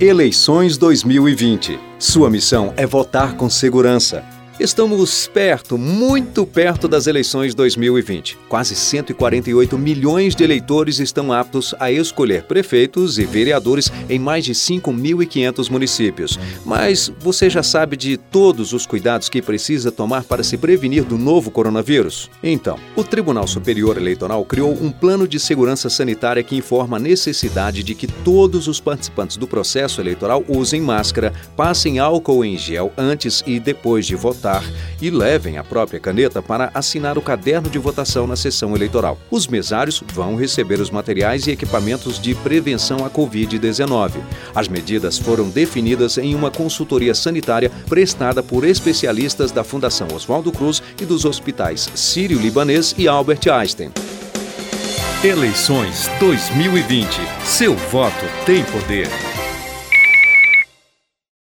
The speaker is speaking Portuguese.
Eleições 2020. Sua missão é votar com segurança. Estamos perto, muito perto das eleições 2020. Quase 148 milhões de eleitores estão aptos a escolher prefeitos e vereadores em mais de 5.500 municípios. Mas você já sabe de todos os cuidados que precisa tomar para se prevenir do novo coronavírus? Então, o Tribunal Superior Eleitoral criou um plano de segurança sanitária que informa a necessidade de que todos os participantes do processo eleitoral usem máscara, passem álcool em gel antes e depois de votar votar e levem a própria caneta para assinar o caderno de votação na sessão eleitoral. Os mesários vão receber os materiais e equipamentos de prevenção à Covid-19. As medidas foram definidas em uma consultoria sanitária prestada por especialistas da Fundação Oswaldo Cruz e dos hospitais Sírio-Libanês e Albert Einstein. Eleições 2020. Seu voto tem poder.